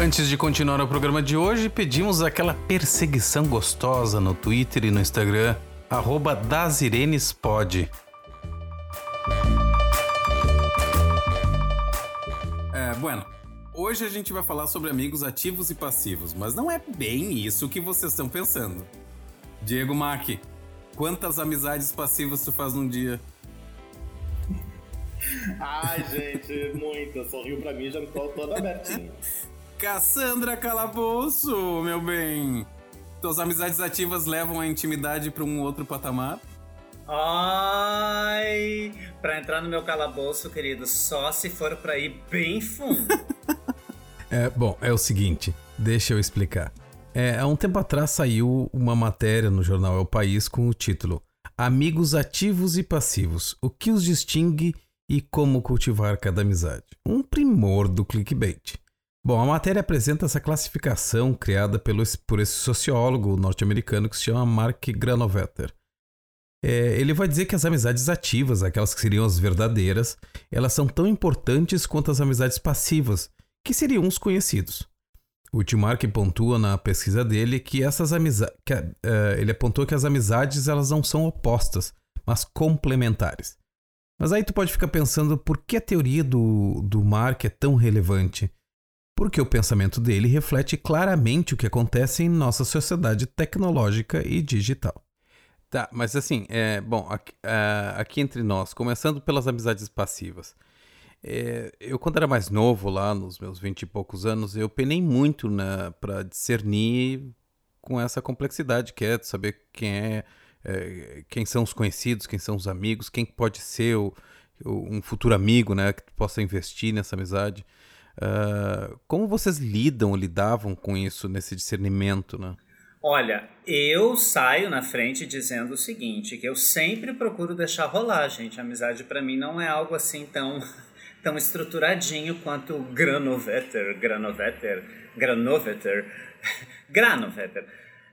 Antes de continuar o programa de hoje, pedimos aquela perseguição gostosa no Twitter e no Instagram, arroba dasirenespod. É, bueno, hoje a gente vai falar sobre amigos ativos e passivos, mas não é bem isso que vocês estão pensando. Diego Mack, quantas amizades passivas tu faz num dia? Ai, gente, muito. Sorriu pra mim já me tô todo abertinho. Cassandra Calabouço, meu bem. Tuas amizades ativas levam a intimidade para um outro patamar? Ai, pra entrar no meu calabouço, querido, só se for pra ir bem fundo. é, bom, é o seguinte, deixa eu explicar. É, há um tempo atrás saiu uma matéria no jornal É o País com o título Amigos ativos e passivos: o que os distingue e como cultivar cada amizade. Um primor do clickbait. Bom, a matéria apresenta essa classificação criada pelo, por esse sociólogo norte-americano que se chama Mark Granovetter. É, ele vai dizer que as amizades ativas, aquelas que seriam as verdadeiras, elas são tão importantes quanto as amizades passivas, que seriam os conhecidos. O Mark pontua na pesquisa dele que essas amizades. Uh, ele apontou que as amizades elas não são opostas, mas complementares. Mas aí tu pode ficar pensando por que a teoria do, do Mark é tão relevante porque o pensamento dele reflete claramente o que acontece em nossa sociedade tecnológica e digital. Tá, mas assim, é, bom, aqui, uh, aqui, entre nós, começando pelas amizades passivas. É, eu, quando era mais novo, lá nos meus vinte e poucos anos, eu penei muito para discernir com essa complexidade que é saber quem é, é, quem são os conhecidos, quem são os amigos, quem pode ser o, o, um futuro amigo, né, que possa investir nessa amizade. Uh, como vocês lidam, lidavam com isso nesse discernimento, né? Olha, eu saio na frente dizendo o seguinte, que eu sempre procuro deixar rolar, gente. A amizade para mim não é algo assim tão tão estruturadinho quanto Granovetter, Granovetter, Granovetter, Granovetter.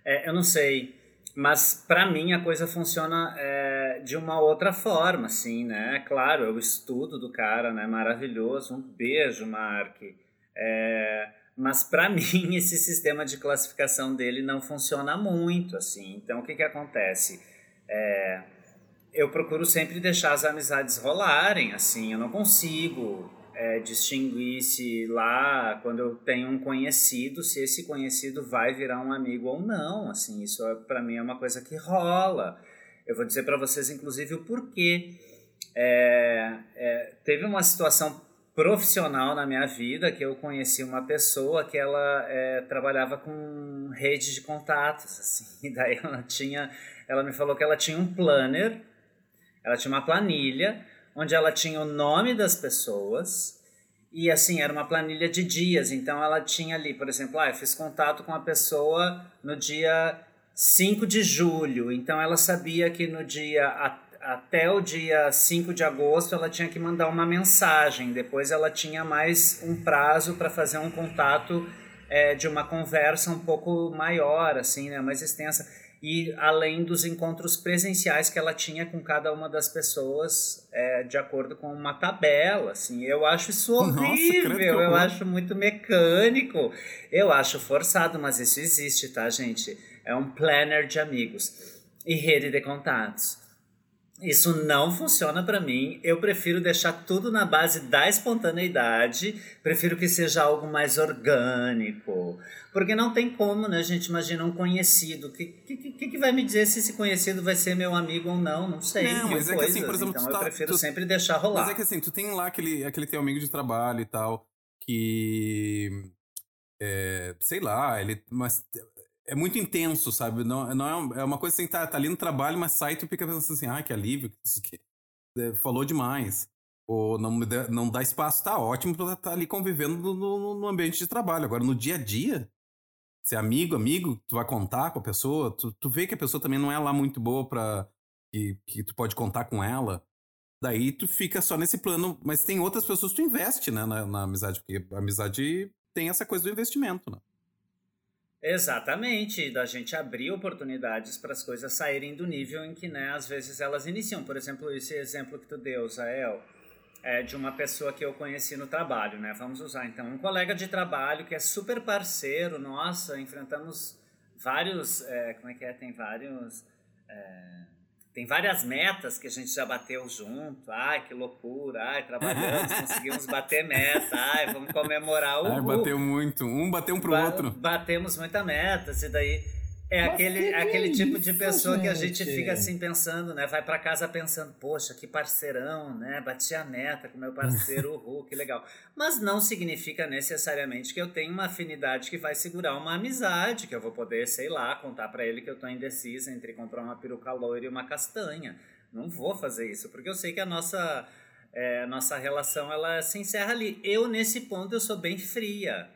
É, eu não sei. Mas para mim a coisa funciona é, de uma outra forma, assim, né? Claro, eu estudo do cara, né? Maravilhoso. Um beijo, Mark. É, mas para mim esse sistema de classificação dele não funciona muito, assim. Então o que que acontece? É, eu procuro sempre deixar as amizades rolarem, assim. Eu não consigo é, distinguir se lá, quando eu tenho um conhecido, se esse conhecido vai virar um amigo ou não. Assim, isso é, para mim é uma coisa que rola. Eu vou dizer para vocês, inclusive, o porquê. É, é, teve uma situação profissional na minha vida que eu conheci uma pessoa que ela é, trabalhava com rede de contatos assim daí ela tinha ela me falou que ela tinha um planner ela tinha uma planilha onde ela tinha o nome das pessoas e assim, era uma planilha de dias, então ela tinha ali, por exemplo, ah, eu fiz contato com a pessoa no dia 5 de julho, então ela sabia que no dia até o dia 5 de agosto ela tinha que mandar uma mensagem, depois ela tinha mais um prazo para fazer um contato é, de uma conversa um pouco maior, assim, né, mais extensa. E além dos encontros presenciais que ela tinha com cada uma das pessoas é, de acordo com uma tabela, assim, eu acho isso horrível, Nossa, eu acho muito mecânico, eu acho forçado, mas isso existe, tá, gente? É um planner de amigos e rede de contatos. Isso não funciona para mim. Eu prefiro deixar tudo na base da espontaneidade. Prefiro que seja algo mais orgânico. Porque não tem como, né? A gente imagina um conhecido. O que, que, que, vai me dizer se esse conhecido vai ser meu amigo ou não? Não sei. Não, mas é que assim, por exemplo, então tu eu tá- prefiro tu- sempre deixar rolar. Mas é que assim, tu tem lá aquele, aquele teu amigo de trabalho e tal, que. É, sei lá, ele. Mas é muito intenso, sabe? Não, não é, um- é uma coisa assim, tá, tá ali no trabalho, mas sai e tu fica pensando assim, ah, que alívio, isso que. é, falou demais. Ou não, não dá espaço, tá ótimo pra estar ali convivendo no, no- no ambiente de trabalho. Agora, no dia a dia, ser amigo, amigo, tu vai contar com a pessoa, tu, tu vê que a pessoa também não é lá muito boa pra. que, que tu pode contar com ela. Daí tu fica só nesse plano, mas tem outras pessoas que tu investe, né, na, na amizade, porque a amizade tem essa coisa do investimento, né? Exatamente, da gente abrir oportunidades para as coisas saírem do nível em que, né, às vezes elas iniciam. Por exemplo, esse exemplo que tu deu, Zael, é de uma pessoa que eu conheci no trabalho, né? Vamos usar então um colega de trabalho que é super parceiro, nossa, enfrentamos vários, é, como é que é? Tem vários, é, tem várias metas que a gente já bateu junto. Ai, que loucura! Ai, trabalhamos, conseguimos bater meta. Ai, vamos comemorar o Ai, bateu muito, um bateu um pro Ba- outro. Batemos muita meta, e daí é Mas aquele, que que aquele é tipo de pessoa que a gente gente? fica assim pensando, né? Vai pra casa pensando, poxa, que parceirão, né? Bati a meta com meu parceiro, uhul, que legal. Mas não significa necessariamente que eu tenho uma afinidade que vai segurar uma amizade, que eu vou poder, sei lá, contar pra ele que eu tô indecisa entre comprar uma peruca loira e uma castanha. Não vou fazer isso, porque eu sei que a nossa é, a nossa relação ela se encerra ali. Eu nesse ponto eu sou bem fria.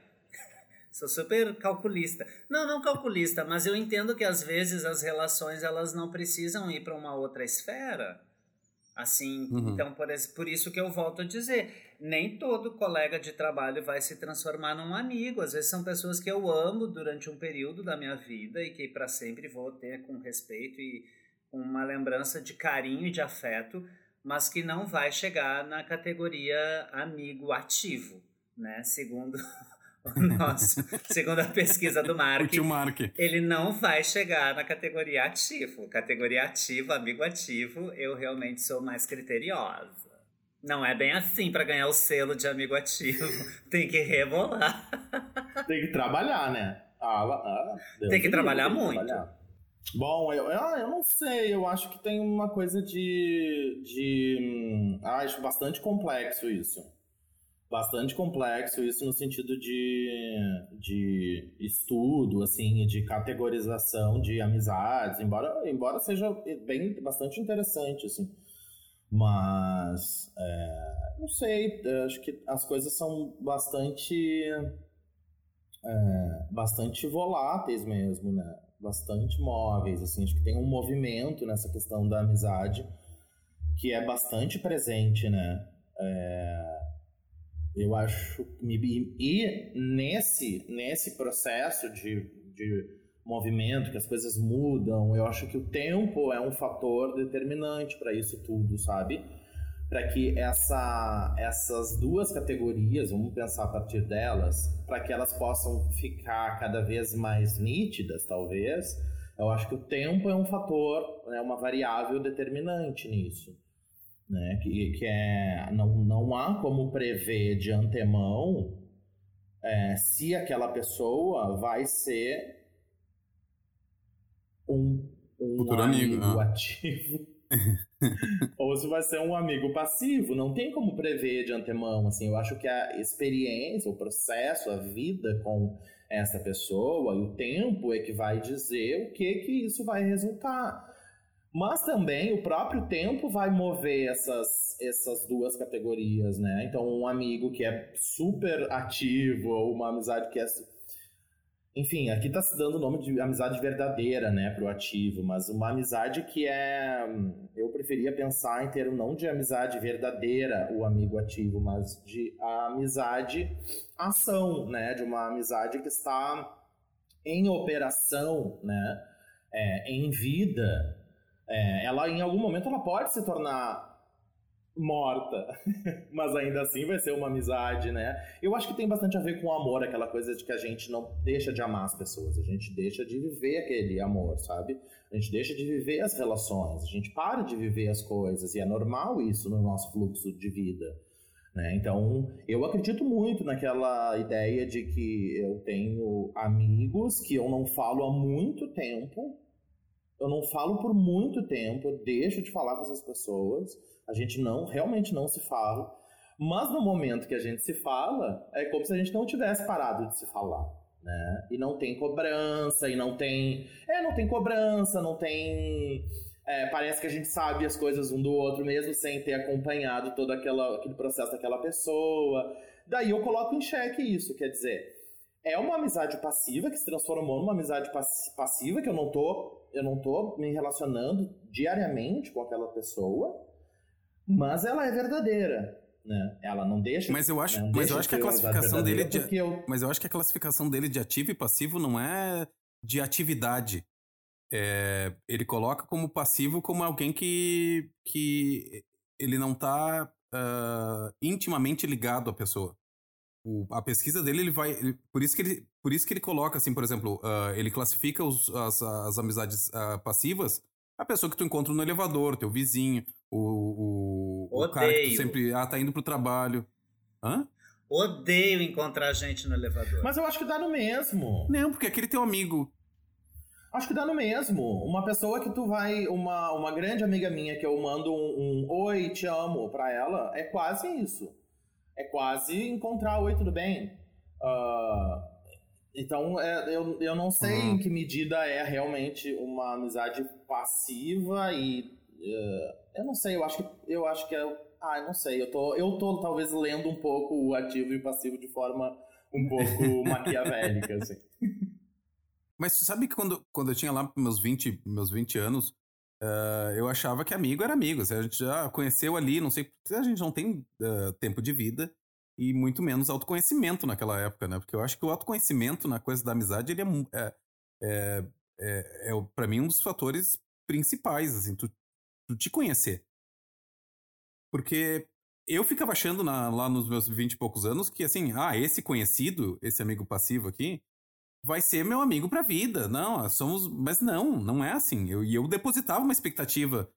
Sou super calculista. Não, não calculista, mas eu entendo que às vezes as relações elas não precisam ir para uma outra esfera. Assim, Uhum. então por, por isso que eu volto a dizer, nem todo colega de trabalho vai se transformar num amigo. Às vezes são pessoas que eu amo durante um período da minha vida e que para sempre vou ter com respeito e com uma lembrança de carinho e de afeto, mas que não vai chegar na categoria amigo ativo, né? Segundo nosso, segundo a pesquisa do Mark, Mark. ele não vai chegar na categoria ativo. Categoria ativo, amigo ativo, eu realmente sou mais criteriosa. Não é bem assim para ganhar o selo de amigo ativo. Tem que rebolar. Tem que trabalhar, né? Ah, ah, Tem que trabalhar tem que muito. trabalhar. Bom, eu, eu, eu não sei, eu acho que tem uma coisa de. de hum, acho bastante complexo isso. Bastante complexo isso no sentido de, de estudo, assim, de categorização de amizades, embora, embora seja bem bastante interessante, assim. Mas é, não sei, acho que as coisas são bastante é, bastante voláteis mesmo, né? Bastante móveis, assim. Acho que tem um movimento nessa questão da amizade que é bastante presente, né? É, eu acho e, e nesse nesse processo de, de movimento que as coisas mudam, eu acho que o tempo é um fator determinante para isso tudo, sabe? para que essa, essas duas categorias, vamos pensar a partir delas, para que elas possam ficar cada vez mais nítidas, talvez, eu acho que o tempo é um fator, é uma variável determinante nisso. Né? Que, que é, não, não há como prever de antemão é, se aquela pessoa vai ser um, um Futuro amigo, ah. ativo ou se vai ser um amigo passivo, não tem como prever de antemão, assim, eu acho que a experiência, o processo, a vida com essa pessoa e o tempo é que vai dizer o que que isso vai resultar. Mas também o próprio tempo vai mover essas, essas duas categorias, né? Então, um amigo que é super ativo, ou uma amizade que é enfim, aqui tá se dando o nome de amizade verdadeira, né, pro ativo, mas uma amizade que é. Eu preferia pensar em termos não de amizade verdadeira, o amigo ativo, mas de amizade ação, né, de uma amizade que está em operação, né, é, em vida. É, ela, em algum momento, ela pode se tornar morta. Mas ainda assim vai ser uma amizade, né? Eu acho que tem bastante a ver com o amor, aquela coisa de que a gente não deixa de amar as pessoas, a gente deixa de viver aquele amor, sabe? A gente deixa de viver as relações, a gente para de viver as coisas, e é normal isso no nosso fluxo de vida. Né? Então, eu acredito muito naquela ideia de que eu tenho amigos que eu não falo há muito tempo, eu não falo por muito tempo, eu deixo de falar com essas pessoas, a gente não, realmente não se fala, mas no momento que a gente se fala, é como se a gente não tivesse parado de se falar. Né? E não tem cobrança, e não tem. É, não tem cobrança, não tem é, parece que a gente sabe as coisas um do outro, mesmo sem ter acompanhado todo aquela, aquele processo daquela pessoa. Daí eu coloco em xeque isso, quer dizer, é uma amizade passiva que se transformou numa amizade passiva que eu não tô, eu não tô me relacionando diariamente com aquela pessoa, mas ela é verdadeira. Né? Ela não deixa. Mas eu acho, né? mas eu acho que a classificação dele de, eu... mas eu acho que a classificação dele de ativo e passivo não é de atividade é, ele coloca como passivo como alguém que, que ele não está uh, ah, intimamente ligado à pessoa. O, a pesquisa dele, ele vai. Ele, por, isso que ele, por isso que ele coloca, assim, por exemplo, uh, ele classifica os, as, as amizades uh, passivas a pessoa que tu encontra no elevador, teu vizinho, o, o, o cara que tu sempre. Ah, tá indo pro trabalho. Hã? Odeio encontrar gente no elevador. Mas eu acho que dá no mesmo. Não, porque aquele teu amigo Acho que dá no mesmo. Uma pessoa que tu vai. Uma, uma grande amiga minha que eu mando um, um oi, te amo pra ela, é quase isso. É quase encontrar oi, tudo bem? Uh, então, é, eu, eu não sei uhum. em que medida é realmente uma amizade passiva e. Uh, eu não sei, eu acho que, eu acho que é. Ah, eu não sei. Eu tô, eu tô talvez lendo um pouco o ativo e o passivo de forma um pouco maquiavélica, assim. Mas sabe que quando, quando eu tinha lá meus 20, meus 20 anos, uh, eu achava que amigo era amigo. Assim, a gente já conheceu ali, não sei, a gente não tem uh, tempo de vida e muito menos autoconhecimento naquela época, né? Porque eu acho que o autoconhecimento na coisa da amizade, ele é, é, é, é, é para mim um dos fatores principais, assim, tu, tu te conhecer. Porque eu ficava achando na, lá nos meus 20 e poucos anos que, assim, ah, esse conhecido, esse amigo passivo aqui, vai ser meu amigo pra vida. Não, somos. Mas não, não é assim. Eu, e eu depositava uma expectativa.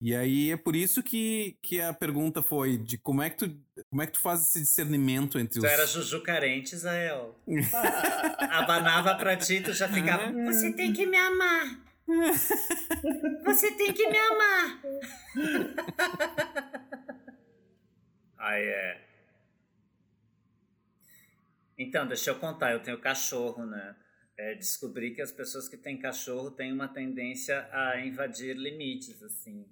E aí é por isso que, que a pergunta foi de como é que tu, como é que tu faz esse discernimento entre os. Tu era Juju carente, Israel. Abanava pra ti, tu já ficava. Você tem que me amar. Você tem que me amar. Aí é. Então, deixa eu contar, eu tenho cachorro, né? É, descobri que as pessoas que têm cachorro têm uma tendência a invadir limites, assim.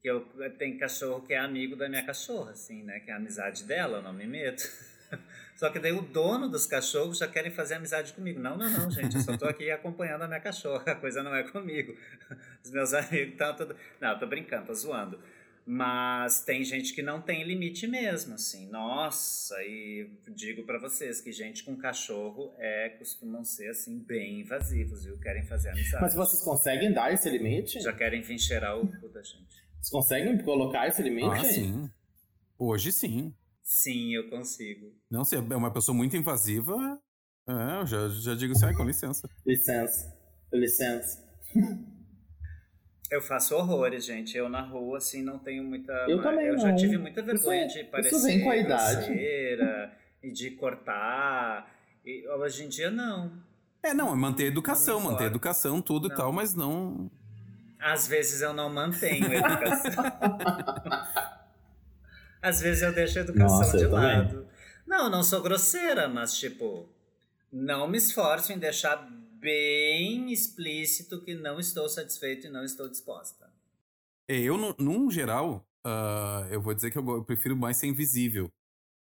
Que eu, tenho cachorro que é amigo da minha cachorra, assim, né? Que é a amizade dela, eu não me meto. Só que daí o dono dos cachorros já querem fazer amizade comigo. Não, não, não, gente, eu só tô aqui acompanhando a minha cachorra, a coisa não é comigo. Os meus amigos estão tudo... Não, tô brincando, tô zoando. Mas tem gente que não tem limite mesmo, assim. Nossa, e digo para vocês que gente com cachorro é costumam ser assim bem invasivos, viu? Querem fazer amizade. Mas vocês conseguem dar esse limite? Já querem vir cheirar o cu da gente. Vocês conseguem colocar esse limite? Ah, sim. Hoje sim. Sim, eu consigo. Não, se é uma pessoa muito invasiva, é, eu já, já digo assim, com licença. Licença. Licença. Eu faço horrores, gente. Eu na rua, assim, não tenho muita. Eu também Eu não. já tive muita vergonha isso, de parecer isso vem com a idade. e de cortar. E hoje em dia, não. É, não, é manter a educação, manter a educação, tudo não. e tal, mas não. Às vezes eu não mantenho a educação. Às vezes eu deixo a educação Nossa, de lado. Não, não sou grosseira, mas tipo, não me esforço em deixar bem explícito que não estou satisfeito e não estou disposta. É, eu, no, num geral, uh, eu vou dizer que eu, eu prefiro mais ser invisível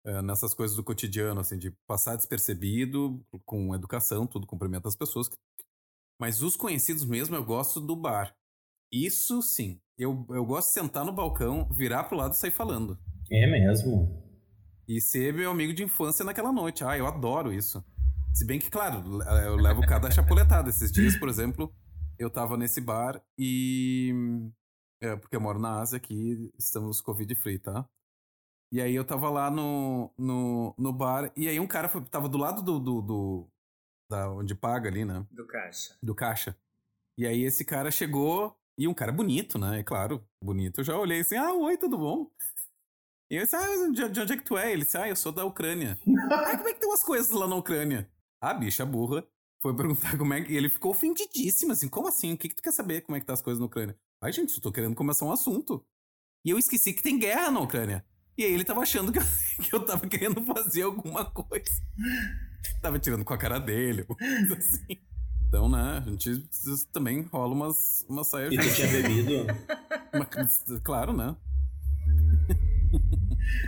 uh, nessas coisas do cotidiano, assim, de passar despercebido, com educação, tudo, cumprimento as pessoas. Mas os conhecidos mesmo, eu gosto do bar. Isso sim. Eu, eu gosto de sentar no balcão, virar pro lado e sair falando. É mesmo? E ser meu amigo de infância naquela noite. Ah, eu adoro isso. Se bem que, claro, eu levo cada chapuletada. Esses dias, por exemplo, eu tava nesse bar e É, porque eu moro na Ásia aqui, estamos Covid-free, tá? E aí eu tava lá no, no, no bar, e aí um cara foi, tava do lado do, do, do- da onde paga ali, né? Do caixa. Do caixa. E aí esse cara chegou, e um cara bonito, né? É claro, bonito. Eu já olhei assim, ah, oi, tudo bom? E eu disse, ah, de, de onde é que tu é? Ele disse, ah, eu sou da Ucrânia. ah, como é que tem umas coisas lá na Ucrânia? A bicha burra foi perguntar como é que... E ele ficou ofendidíssimo, assim, como assim? O que que tu quer saber como é que tá as coisas na Ucrânia? Ai, gente, só tô querendo começar um assunto. E eu esqueci que tem guerra na Ucrânia. E aí ele tava achando que eu, que eu tava querendo fazer alguma coisa. Tava tirando com a cara dele, coisa assim. Então, né, a gente também rola umas, umas saias. E tu tinha bebido? Mas, Claro, né?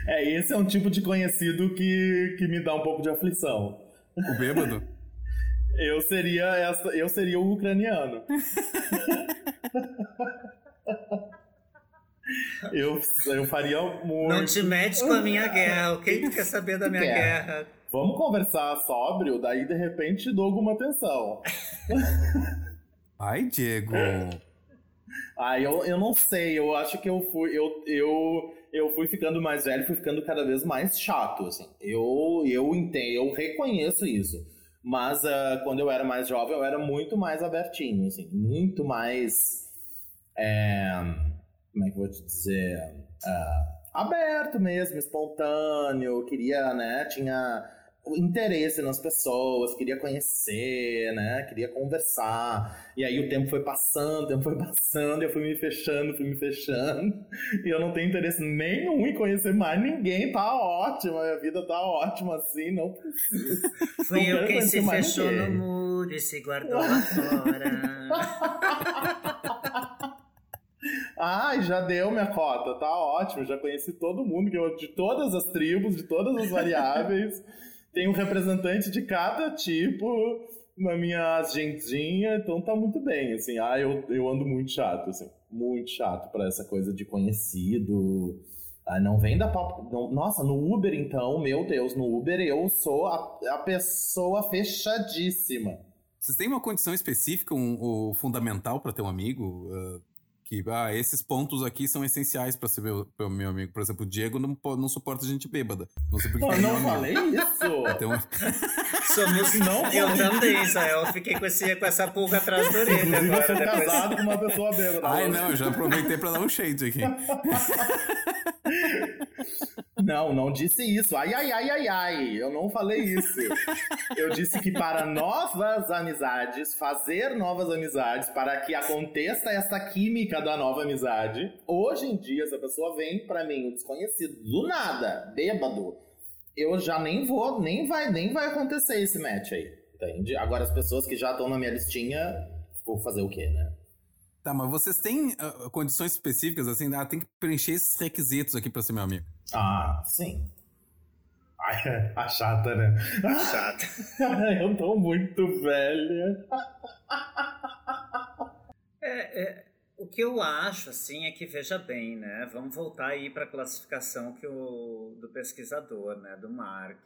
É, esse é um tipo de conhecido que, que me dá um pouco de aflição. O bêbado. Eu seria essa, eu seria o ucraniano. eu, eu faria muito. Não te mete com a minha guerra. O que tu quer saber da minha Quer. guerra? Vamos conversar sóbrio, daí de repente dou alguma atenção. Ai, Diego. Ah, eu, eu não sei, eu acho que eu fui. Eu, eu, eu fui ficando mais velho, fui ficando cada vez mais chato, assim. Eu, eu entendo, eu reconheço isso. Mas ah, quando eu era mais jovem, eu era muito mais abertinho, assim, muito mais. é, como é que eu vou te dizer? Ah, aberto mesmo, espontâneo, queria, né? Tinha interesse nas pessoas, queria conhecer, né? Queria conversar. E aí o tempo foi passando, o tempo foi passando, eu fui me fechando, fui me fechando. E eu não tenho interesse nenhum em conhecer mais ninguém. Tá ótimo, a minha vida tá ótima assim, não precisa. Fui Não eu quem se fechou ninguém. no muro e se guardou lá fora. Ai, já deu minha cota, tá ótimo. Já conheci todo mundo, de todas as tribos, de todas as variáveis. Tem um representante de cada tipo na minha agendinha, então tá muito bem, assim. Ah, eu, eu ando muito chato, assim. Muito chato pra essa coisa de conhecido. Ah, não vem da papo. não- nossa, no Uber, então, meu Deus, no Uber eu sou a, a pessoa fechadíssima. Vocês têm uma condição específica, um, o fundamental pra ter um amigo? Ah, que, ah, esses pontos aqui são essenciais pra ser meu, meu amigo. Por exemplo, o Diego não, não suporta gente bêbada. Não sei porque Eu é não meu amigo. falei isso! Então, Somos Não Eu também, Israel. Eu fiquei com, esse, com essa pulga atrás da orelha Inclusive, eu agora. sou Depois... casado com uma pessoa bêbada. ai, não, eu já aproveitei pra dar um shade aqui. Não, não disse isso. Ai, ai, ai, ai, ai. Eu não falei isso. Eu disse que para novas amizades, fazer novas amizades, para que aconteça essa química da nova amizade, hoje em dia, se a pessoa vem pra mim, um desconhecido, do nada, bêbado, eu já nem vou, nem vai, nem vai acontecer esse match aí. Entende? Agora, as pessoas que já estão na minha listinha, vou fazer o quê, né? Tá, mas vocês têm ah, condições específicas, assim, ah, tem que preencher esses requisitos aqui pra ser meu amigo. Ah, sim. Ai, a chata, né? Chato. eu tô muito velha. É, é, o que eu acho, assim, é que, veja bem, né? Vamos voltar aí para a classificação que o, do pesquisador, né? Do Mark.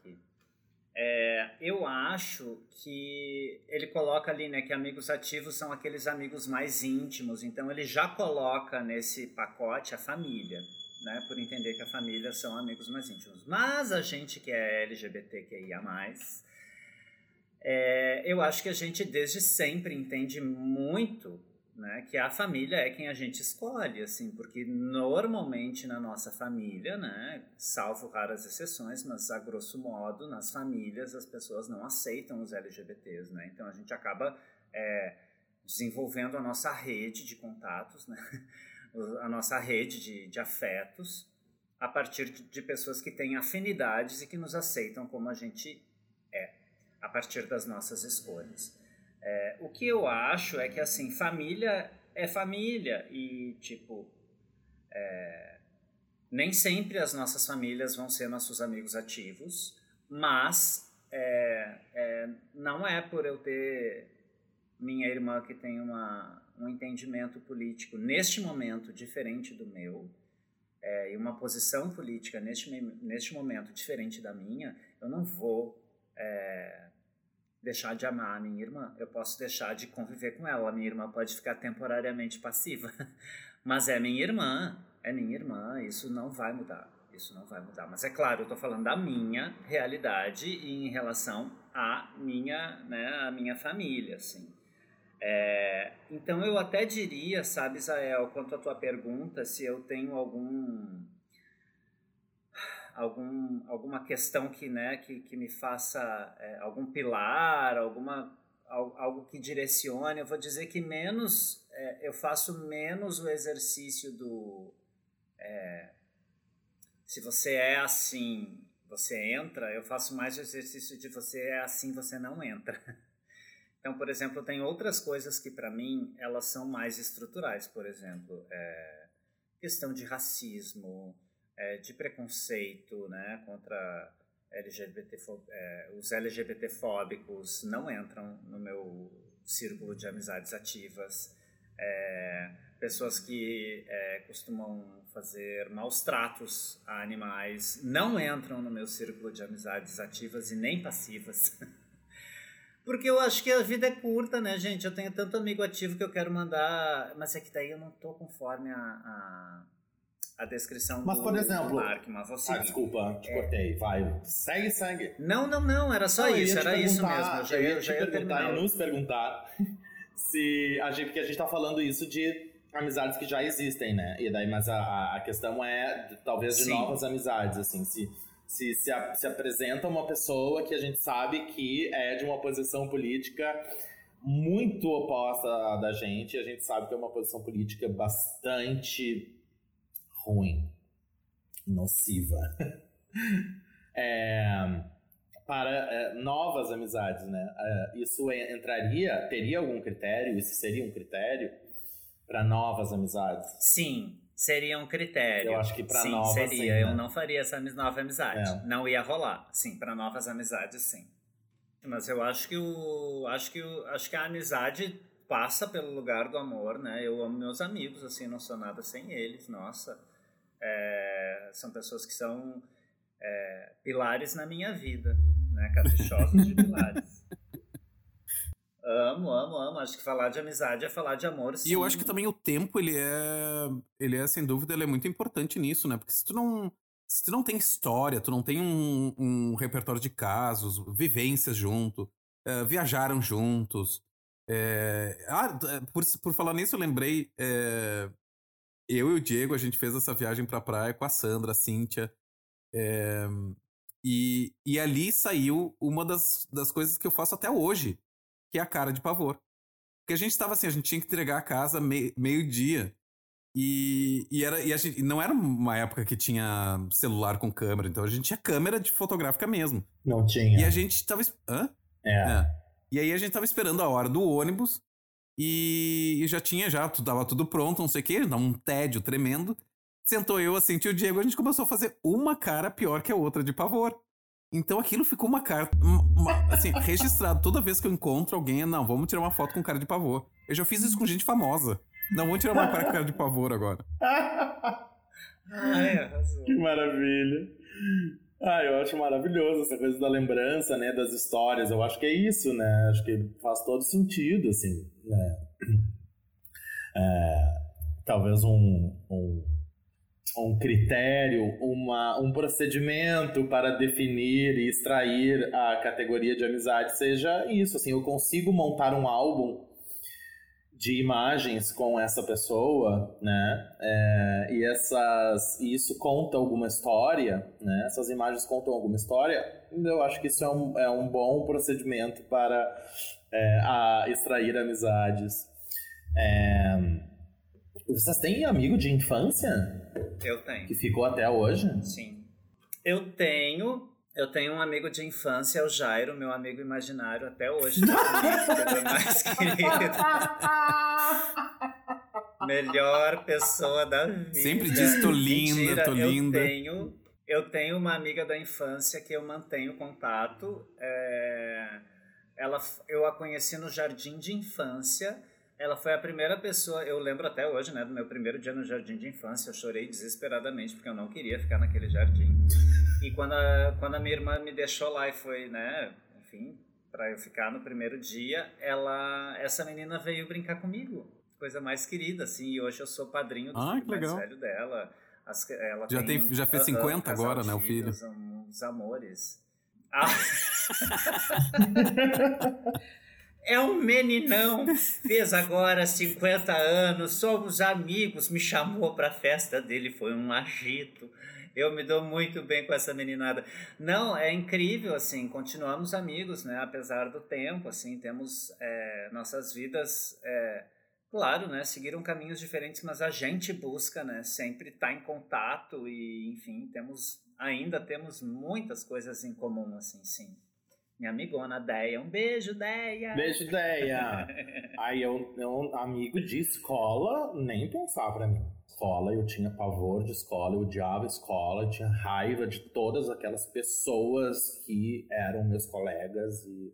É, eu acho que ele coloca ali, né? Que amigos ativos são aqueles amigos mais íntimos. Então, ele já coloca nesse pacote a família, né? Por entender que a família são amigos mais íntimos. Mas a gente que é LGBTQIA+, é, eu acho que a gente desde sempre entende muito né, que a família é quem a gente escolhe, assim, porque normalmente na nossa família, né, salvo raras exceções, mas a grosso modo nas famílias as pessoas não aceitam os LGBTs, né, então a gente acaba é, desenvolvendo a nossa rede de contatos, né, a nossa rede de, de afetos a partir de, pessoas que têm afinidades e que nos aceitam como a gente é, a partir das nossas escolhas. É, o que eu acho é que, assim, família é família e, tipo, é, nem sempre as nossas famílias vão ser nossos amigos ativos, mas é, é, não é por eu ter minha irmã que tem uma, um entendimento político neste momento diferente do meu é, e uma posição política neste, neste momento diferente da minha, eu não vou deixar de amar a minha irmã. Eu posso deixar de conviver com ela. A minha irmã pode ficar temporariamente passiva, Mas é minha irmã, é minha irmã, isso não vai mudar. Isso não vai mudar. Mas é claro, eu estou falando da minha realidade em relação à minha, né, à minha família, assim. É, então eu até diria, sabe, Israel, quanto à tua pergunta, se eu tenho algum algum alguma questão que né que, que me faça é, algum pilar alguma algo que direcione eu vou dizer que menos é, eu faço menos o exercício do é, se você é assim você entra eu faço mais o exercício de você é assim você não entra. Então, por exemplo, tem outras coisas que para mim elas são mais estruturais, por exemplo, é, questão de racismo, é, de preconceito, né, contra LGBT, é, os LGBTfóbicos não entram no meu círculo de amizades ativas. É, pessoas que é, costumam fazer maus tratos a animais não entram no meu círculo de amizades ativas e nem passivas. Porque eu acho que a vida é curta, né, gente? Eu tenho tanto amigo ativo que eu quero mandar. Mas é que daí eu não tô conforme a, a, a descrição mas, do, por exemplo, do Mark, mas vou seguir. Ah, desculpa, te é. cortei. Vai. Segue, segue. Não, não, não. Era só não, isso. Era isso mesmo. Eu já ia, eu já ia perguntar e nos perguntar se a gente. Porque a gente tá falando isso de amizades que já existem, né? E daí, mas a, a questão é talvez de Sim. novas amizades, assim. Se se, se, a, se apresenta uma pessoa que a gente sabe que é de uma posição política muito oposta da gente, a gente sabe que é uma posição política bastante ruim, nociva. é, para é, novas amizades, né? É, isso entraria, teria algum critério? Isso seria um critério para novas amizades? Sim, Seria um critério. Eu acho que para novas seria. Sim, né? eu não faria essa nova amizade. É. Não ia rolar. Sim, para novas amizades, sim. Mas eu acho que o acho que o, acho que a amizade passa pelo lugar do amor, né? Eu amo meus amigos, assim, não sou nada sem eles. Nossa, é, são pessoas que são é, pilares na minha vida, né? Caprichosos de pilares. Amo, amo, amo. Acho que falar de amizade é falar de amor. Sim. E eu acho que também o tempo, ele é. Ele é, sem dúvida, ele é muito importante nisso, né? Porque se tu não. Se tu não tem história, tu não tem um, um repertório de casos, vivências junto, uh, viajaram juntos. É... Ah, por, por falar nisso, eu lembrei. É... Eu e o Diego, a gente fez essa viagem pra praia com a Sandra, a Cíntia. É... E, e ali saiu uma das, das coisas que eu faço até hoje que é a cara de pavor. Porque a gente estava assim, a gente tinha que entregar a casa me, meio-dia. E, e, era, e a gente, não era uma época que tinha celular com câmera, então a gente tinha câmera de fotográfica mesmo. Não tinha. E a gente tava. Hã? É. é. E aí a gente tava esperando a hora do ônibus e, e já tinha, já tava tudo pronto, não sei o quê, dá um tédio tremendo. Sentou eu, assim, tio Diego, a gente começou a fazer uma cara pior que a outra de pavor. Então aquilo ficou uma carta, assim, registrado. Toda vez que eu encontro alguém, não, vamos tirar uma foto com cara de pavor. Eu já fiz isso com gente famosa. Não, vamos tirar uma cara com cara de pavor agora. Ai, que maravilha. Ah, eu acho maravilhoso essa coisa da lembrança, né, das histórias. Eu acho que é isso, né? Acho que faz todo sentido, assim, né? É, talvez um, um um critério, uma, um procedimento para definir e extrair a categoria de amizade seja isso. Assim, eu consigo montar um álbum de imagens com essa pessoa, né? É, e essas, isso conta alguma história, né? Essas imagens contam alguma história. Eu acho que isso é um, é um bom procedimento para é, a extrair amizades. É, vocês têm amigo de infância? Eu tenho. Que ficou até hoje? Sim. Eu tenho. Eu tenho um amigo de infância, o Jairo, meu amigo imaginário até hoje. Tá mais querido. Melhor pessoa da vida. Sempre diz tô linda, Mentira, tô linda. Eu tenho, eu tenho uma amiga da infância que eu mantenho contato. É, ela, eu a conheci no jardim de infância ela foi a primeira pessoa, eu lembro até hoje, né, do meu primeiro dia no jardim de infância, eu chorei desesperadamente porque eu não queria ficar naquele jardim. E quando a, quando a minha irmã me deixou lá e foi, né, enfim, para eu ficar no primeiro dia, ela, essa menina veio brincar comigo. coisa mais querida, assim. E hoje eu sou padrinho do Ah, filho mais legal. velho dela. As- ela Já tem, tem- já fez aham, 50 casal agora, né, o filho. Uns amores. Ah. É um meninão, fez agora 50 anos, somos amigos, me chamou pra festa dele, foi um agito. Eu me dou muito bem com essa meninada. Não, é incrível, assim, continuamos amigos, né? Apesar do tempo, assim, temos é, nossas vidas, é, claro, né? Seguiram caminhos diferentes, mas a gente busca, né? Sempre estar em contato e, enfim, temos, ainda temos muitas coisas em comum, assim, sim. Minha amigona Deia, um beijo, Deia! Beijo, ideia. Aí eu, eu, amigo de escola, nem pensar pra mim. Escola, eu tinha pavor de escola, eu odiava escola, eu tinha raiva de todas aquelas pessoas que eram meus colegas e.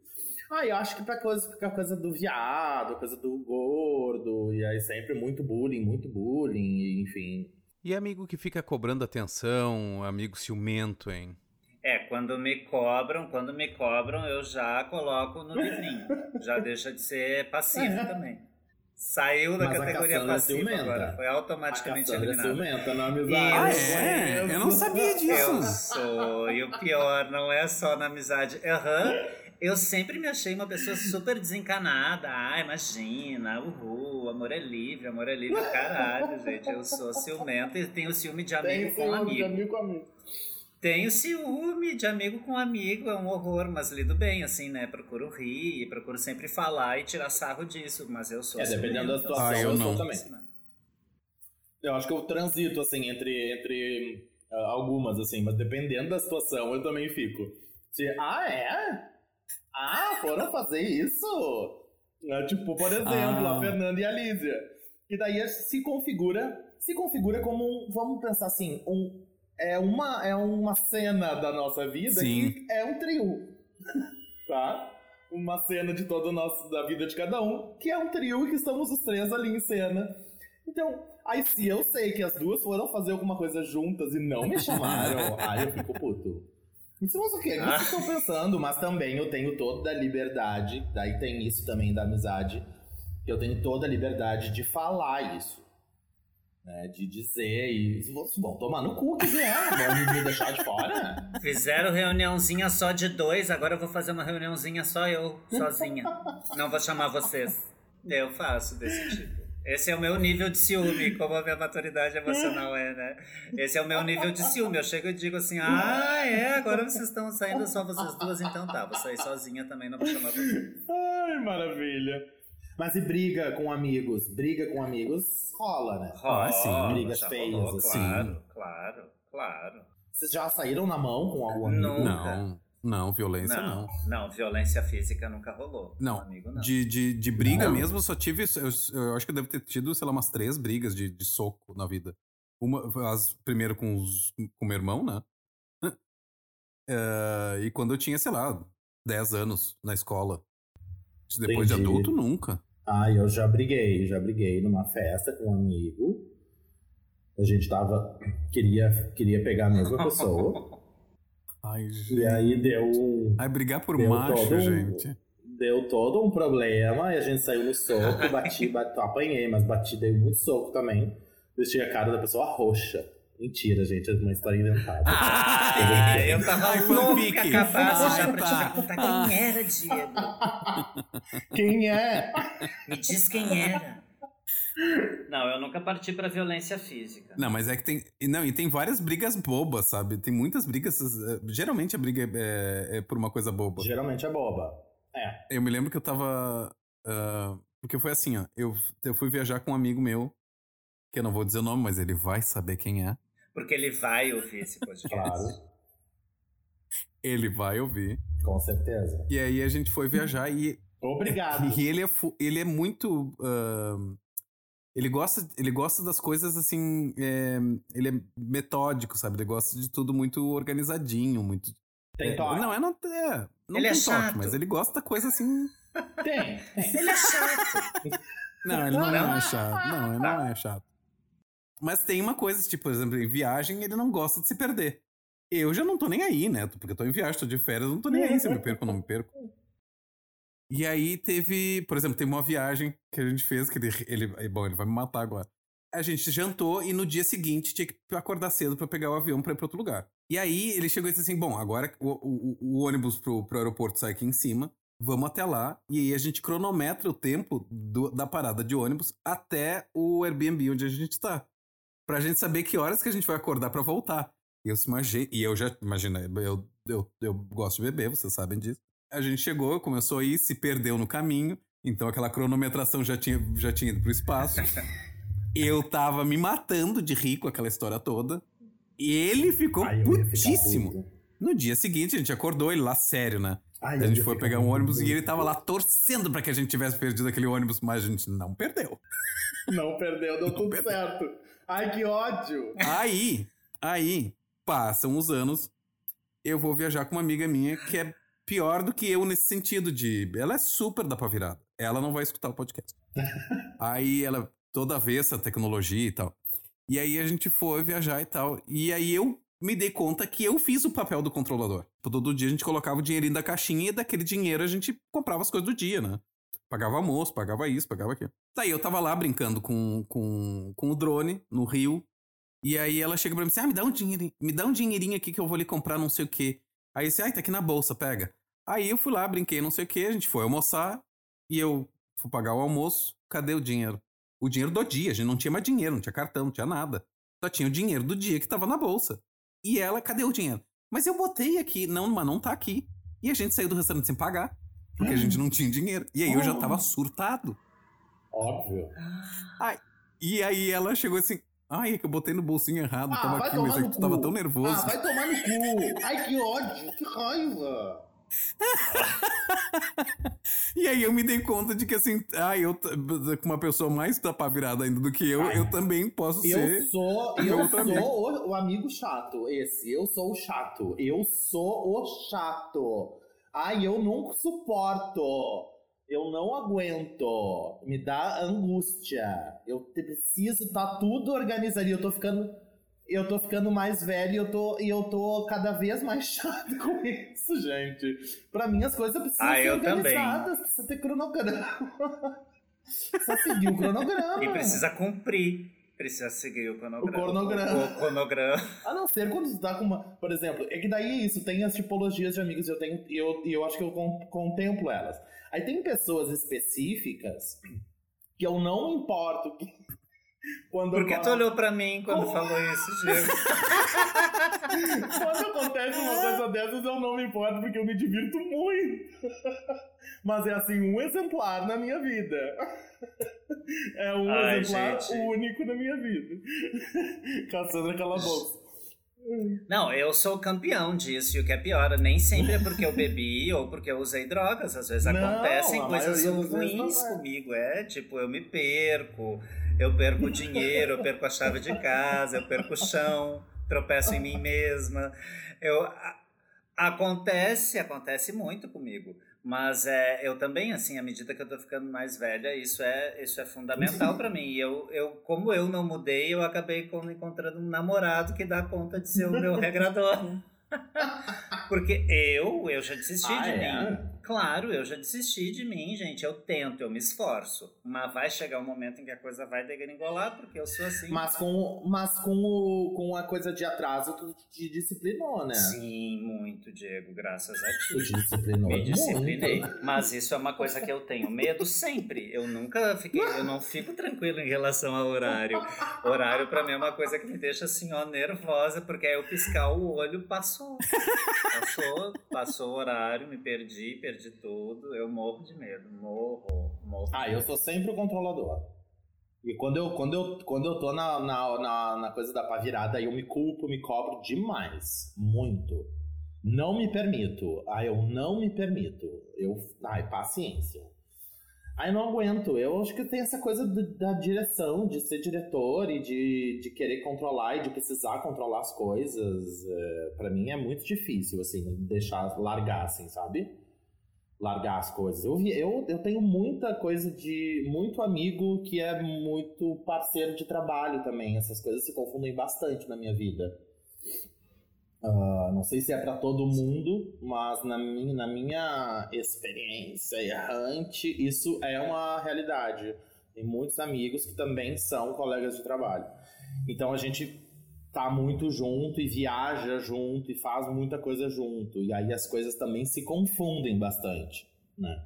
Ah, eu acho que pra coisa, pra coisa do viado, coisa do gordo, e aí sempre muito bullying, muito bullying, enfim. E amigo que fica cobrando atenção, amigo ciumento, hein? É, quando me cobram, quando me cobram, eu já coloco no livrinho. já deixa de ser passivo também. Saiu da Mas a categoria é passiva ciumenta. agora. Foi A automaticamente Cassandra é eliminada. ciumenta na amizade. Ah, é? Eu não sabia disso. Eu sou. E o pior, não é só na amizade. Aham. Eu sempre me achei uma pessoa super desencanada. Ah, imagina, uhul, amor é livre, amor é livre, caralho, gente. Eu sou ciumenta e tenho ciúme de amigo com amigo. amigo com amigo. Tenho ciúme de amigo com amigo, é um horror, mas lido bem, assim, né? Procuro rir, procuro sempre falar e tirar sarro disso, mas eu sou É, dependendo da situação, Ah, eu eu não. sou também. Eu acho que eu transito, assim, entre, entre ah, algumas, assim, mas dependendo da situação, eu também fico. Se, ah, é? Ah, foram fazer isso? É, tipo, por exemplo, Ah. a Fernanda e a Lídia. E daí se configura, se configura como um, vamos pensar assim, um, é, uma, é uma cena da nossa vida Sim. que é um trio. tá? Uma cena de todo o nosso, da vida de cada um, que é um trio e que estamos os três ali em cena. Então, aí se eu sei que as duas foram fazer alguma coisa juntas e não me chamaram, aí eu fico puto. Então, mas o que? O que estão pensando? Mas também eu tenho toda a liberdade, daí tem isso também da amizade, que eu tenho toda a liberdade de falar isso. Né, de dizer e vão tomar no cu que vier, vão me deixar de fora. Fizeram reuniãozinha só de dois, agora eu vou fazer uma reuniãozinha só eu, sozinha. Não vou chamar vocês. Eu faço desse tipo. Esse é o meu nível de ciúme, como a minha maturidade emocional é, né? Esse é o meu nível de ciúme. Eu chego e digo assim: ah, é, agora vocês estão saindo só vocês duas, então tá, vou sair sozinha também, não vou chamar vocês. Ai, maravilha. Mas e briga com amigos? Briga com amigos rola, né? Ah, sim, brigas feias, rolou, assim. Claro, claro, claro. Vocês já saíram na mão com algum amigo? Nunca. Não, não, violência não. não, violência física nunca rolou. Não, Amigo, não. De, de, de briga Não. mesmo, eu só tive. Eu, eu acho que eu devo ter tido, sei lá, umas três brigas de, de soco na vida. Uma, as, primeiro com, os, com meu irmão, né? Eh, e quando eu tinha, sei lá, 10 anos na escola. Depois de Entendi. adulto, nunca. Ah, eu já briguei, já briguei numa festa com um amigo. A gente tava. Queria, queria pegar a mesma pessoa. Ai, e gente. aí deu. Ai, brigar por macho, um- gente. Deu todo um problema e a gente saiu no soco, bati, bati, apanhei, mas bati, dei muito soco também. Deixei a cara da pessoa roxa. Mentira, gente, é uma história inventada. Ah, eu tava Ai, louco que fanfic. acabasse já pra te perguntar quem era, Diego. Quem é? Me diz quem era. Não, eu nunca parti pra violência física. Não, mas é que tem. Não, e tem várias brigas bobas, sabe? Tem muitas brigas. eh, Geralmente a briga é, é por uma coisa boba. Geralmente é boba. É. Eu me lembro que eu tava. ah, porque foi assim, ó. Eu, eu fui viajar com um amigo meu, que eu não vou dizer o nome, mas ele vai saber quem é. Porque ele vai ouvir esse podcast. Claro, Ele vai ouvir. com certeza. E aí a gente foi viajar e, Obrigado. e ele, é, fu- ele é muito. ah, ele gosta, ele gosta das coisas assim. é, ele é metódico, sabe? Ele gosta de tudo muito organizadinho, muito. Tem é, toque? Não, é não, é, não Ele é tem toque, chato. mas ele gosta da coisa assim. Tem. Ele é chato. Não, ele não, Não? é chato. Não, ele não é chato. Mas tem uma coisa, tipo, por exemplo, em viagem, ele não gosta de se perder. Eu já não tô nem aí, né? Porque eu tô em viagem, tô de férias, não tô nem aí se eu me perco ou não me perco. E aí teve, por exemplo, tem uma viagem que a gente fez, que ele, ele bom, ele vai me matar agora. A gente jantou e no dia seguinte tinha que acordar cedo para pegar o avião para ir para outro lugar. E aí ele chegou e disse assim: Bom, agora o, o, o ônibus pro, pro aeroporto sai aqui em cima, vamos até lá. E aí a gente cronometra o tempo do, da parada de ônibus até o Airbnb onde a gente tá. Pra gente saber que horas que a gente vai acordar para voltar. E eu, imaginei, e eu já, imagina, eu, eu, eu gosto de beber, vocês sabem disso. A gente chegou, começou a ir, se perdeu no caminho. Então aquela cronometração já tinha, já tinha ido pro espaço. eu tava me matando de rir com aquela história toda. E ele ficou Ai, putíssimo. No dia seguinte, a gente acordou ele lá sério, né? Ai, a gente foi pegar um ônibus e puto. ele tava lá torcendo pra que a gente tivesse perdido aquele ônibus, mas a gente não perdeu. Não perdeu, deu tudo certo. Ai, que ódio. Aí, aí, passam os anos, eu vou viajar com uma amiga minha que é pior do que eu nesse sentido de. Ela é super da pra virada. Ela não vai escutar o podcast. aí ela toda avessa a tecnologia e tal. E aí a gente foi viajar e tal. E aí eu me dei conta que eu fiz o papel do controlador. Tipo, Todo dia a gente colocava o dinheirinho da caixinha e daquele dinheiro a gente comprava as coisas do dia, né? Pagava almoço, pagava isso, pagava aquilo. Daí eu tava lá brincando com, com, com o drone no rio. E aí ela chega pra mim assim: ah, me dá um dinheirinho, me dá um dinheirinho aqui que eu vou lhe comprar não sei o quê. Aí eu disse, ai, tá aqui na bolsa, pega. Aí eu fui lá, brinquei não sei o quê, a gente foi almoçar e eu fui pagar o almoço. Cadê o dinheiro? O dinheiro do dia, a gente não tinha mais dinheiro, não tinha cartão, não tinha nada. Só tinha o dinheiro do dia que tava na bolsa. E ela, cadê o dinheiro? Mas eu botei aqui. Não, mas não tá aqui. E a gente saiu do restaurante sem pagar. Porque a gente não tinha dinheiro. E aí eu já tava surtado. Óbvio. Ai, e aí ela chegou assim. Ai, é que eu botei no bolsinho errado. Ah, tava aqui, mas é que tu tava tão nervoso. Ah, vai tomar no cu. Ai, que ódio, que raiva. E aí eu me dei conta de que assim, ah, eu com uma pessoa mais tapa virada ainda do que eu, Ai, eu também posso Eu ser. sou, eu sou amigo. o, o amigo chato, esse. Eu sou o chato. Eu sou o chato. Ai, eu não suporto. Eu não aguento. Me dá angústia. Eu preciso tá tudo organizadinho. Eu tô ficando eu tô ficando mais velho e eu tô e eu tô cada vez mais chato com isso, gente. Pra mim as coisas precisam Ah, ser também. organizadas, precisa ter cronograma. Precisa seguir o cronograma. E precisa cumprir. Precisa seguir o cronograma. O cronograma. O, o cronograma. A não ser quando tu tá com uma. Por exemplo, é que daí é isso, tem as tipologias de amigos, eu tenho, e eu, eu acho que eu con- contemplo elas. Aí tem pessoas específicas que eu não importo que. Quando Por que eu tu olhou pra mim quando falou isso, Diego? Quando acontece uma coisa dessas, eu não me importo porque eu me divirto muito. Mas é assim, um exemplar na minha vida. É um Ai, exemplar gente. único na minha vida. Cassandra Calabouço. Não, eu sou campeão disso. E o que é pior, nem sempre é porque eu bebi ou porque eu usei drogas. Às vezes Não, acontecem coisas ruins é. comigo. É tipo, eu me perco, eu perco o dinheiro, eu perco a chave de casa, eu perco o chão, tropeço em mim mesma. Eu, a- acontece, acontece muito comigo. Mas é, eu também, assim, à medida que eu tô ficando mais velha, isso é, isso é fundamental pra mim. E eu, eu, como eu não mudei, eu acabei com- encontrando um namorado que dá conta de ser o meu regrador. Porque eu, eu já desisti Ah, de é? mim. Claro, eu já desisti de mim, gente. Eu tento, eu me esforço. Mas vai chegar um momento em que a coisa vai degringolar, porque eu sou assim. Mas com, mas com, o, com a coisa de atraso, tu te disciplinou, né? Sim, muito, Diego, graças a ti. Tu te disciplinou Me muito. disciplinei. Mas isso é uma coisa que eu tenho medo sempre. Eu nunca fiquei, eu não fico tranquilo em relação ao horário. Horário pra mim é uma coisa que me deixa assim, ó, nervosa, porque aí eu piscar o olho, passou. Passou, passou o horário, me perdi, perdi tudo. Eu morro de medo. Morro, morro. Ah, de eu sou sempre o controlador. E quando eu, quando eu, quando eu tô na, na, na, na coisa da pá virada, eu me culpo, me cobro demais. Muito. Não me permito. Ah, eu não me permito. Eu. Ai, paciência. Ai, não aguento. Eu acho que tem essa coisa do- da direção, de ser diretor e de, de querer controlar e de precisar controlar as coisas. É, para mim é muito difícil, assim, deixar largar, assim, sabe? Largar as coisas. Eu, eu, eu tenho muita coisa de. muito amigo que é muito parceiro de trabalho também. Essas coisas se confundem bastante na minha vida. Uh, não sei se é para todo mundo, mas na minha, na minha experiência errante, isso é uma realidade. Tem muitos amigos que também são colegas de trabalho. Então a gente tá muito junto e viaja junto e faz muita coisa junto. E aí as coisas também se confundem bastante, né?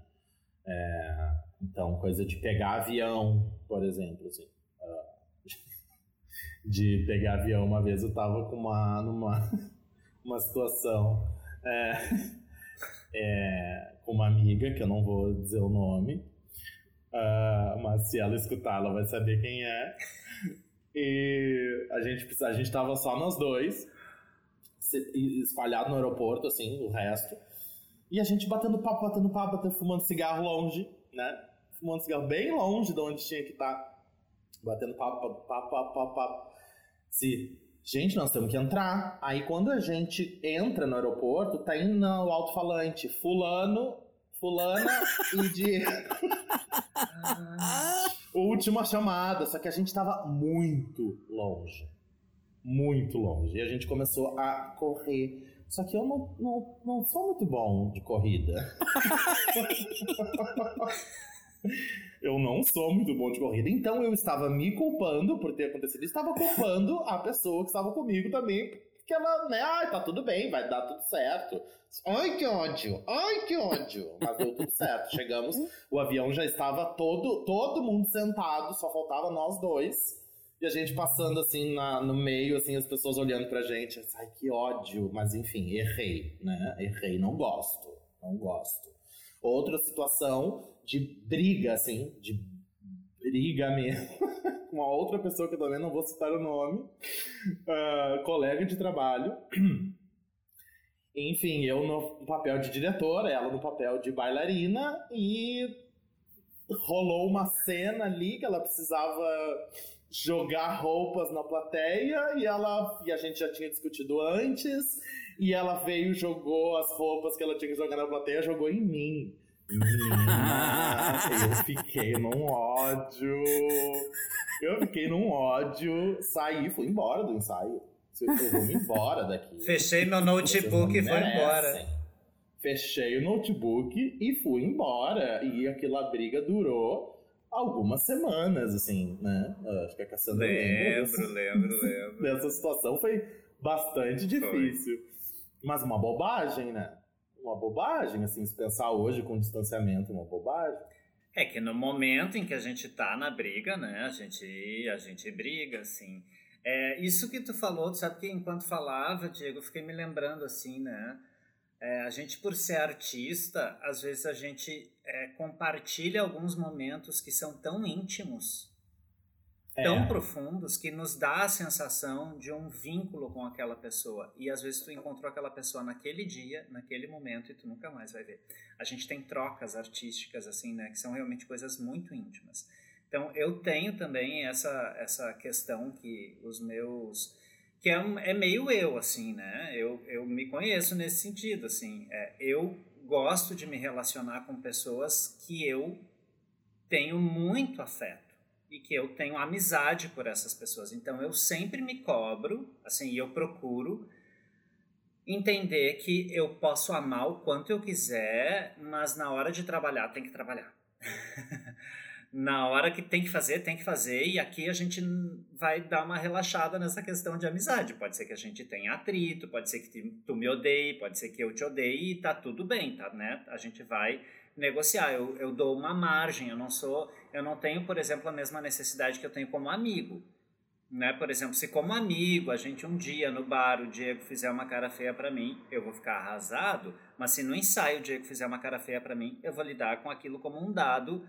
É, então, coisa de pegar avião, por exemplo, assim. Uh, de pegar avião, uma vez eu tava com uma, numa uma situação é, é, com uma amiga, que eu não vou dizer o nome, uh, mas se ela escutar, ela vai saber quem é. E a gente, a gente tava só nós dois, espalhado no aeroporto, assim, o resto. E a gente batendo papo, batendo papo, batendo, fumando cigarro longe, né? Fumando cigarro bem longe de onde tinha que estar. Tá. Batendo papo, papo, papo, papo, papo. Se Gente, nós temos que entrar. Aí quando a gente entra no aeroporto, tá indo no alto-falante, fulano, fulana e de... Última chamada, só que a gente tava muito longe. Muito longe. E a gente começou a correr. Só que eu não, não, não sou muito bom de corrida. eu não sou muito bom de corrida, então eu estava me culpando por ter acontecido, estava culpando a pessoa que estava comigo também, porque ela, né, ai, tá tudo bem, vai dar tudo certo. Ai, que ódio, ai, que ódio. Mas deu tudo certo, chegamos, o avião já estava todo, todo mundo sentado, só faltava nós dois. E a gente passando assim na, no meio, assim, as pessoas olhando pra gente, ai, que ódio. Mas enfim, errei, né? Errei, não gosto, não gosto. Outra situação de briga, assim, de briga mesmo, com uma outra pessoa que eu também não vou citar o nome, uh, colega de trabalho. Enfim, eu no papel de diretor, ela no papel de bailarina, e rolou uma cena ali que ela precisava jogar roupas na plateia e ela e a gente já tinha discutido antes e ela veio jogou as roupas que ela tinha que jogar na plateia jogou em mim Menina, eu fiquei num ódio. Eu fiquei num ódio. Saí, fui embora do ensaio. Eu vou me embora daqui. Fechei meu notebook e fui embora. Fechei o notebook e fui embora. E aquela briga durou algumas semanas, assim, né? Acho que a Cassandra. Lembro, lembro, lembro. Dessa situação foi bastante difícil. Foi. Mas uma bobagem, né? Uma bobagem, assim, se pensar hoje com distanciamento, uma bobagem. É que no momento em que a gente tá na briga, né, a gente, a gente briga, assim. É, isso que tu falou, sabe que enquanto falava, Diego, eu fiquei me lembrando, assim, né, é, a gente, por ser artista, às vezes a gente é, compartilha alguns momentos que são tão íntimos, é. tão profundos que nos dá a sensação de um vínculo com aquela pessoa. E às vezes tu encontrou aquela pessoa naquele dia, naquele momento e tu nunca mais vai ver. A gente tem trocas artísticas assim, né, que são realmente coisas muito íntimas. Então eu tenho também essa essa questão que os meus que é, é meio eu assim, né? Eu, eu me conheço nesse sentido assim. É, eu gosto de me relacionar com pessoas que eu tenho muito afeto e que eu tenho amizade por essas pessoas. Então eu sempre me cobro, assim, eu procuro entender que eu posso amar o quanto eu quiser, mas na hora de trabalhar tem que trabalhar. na hora que tem que fazer, tem que fazer, e aqui a gente vai dar uma relaxada nessa questão de amizade. Pode ser que a gente tenha atrito, pode ser que tu me odeie, pode ser que eu te odeie, e tá tudo bem, tá, né? A gente vai negociar. Eu, eu dou uma margem, eu não sou, eu não tenho, por exemplo, a mesma necessidade que eu tenho como amigo. Né? Por exemplo, se como amigo a gente um dia no bar o Diego fizer uma cara feia para mim, eu vou ficar arrasado, mas se no ensaio o Diego fizer uma cara feia para mim, eu vou lidar com aquilo como um dado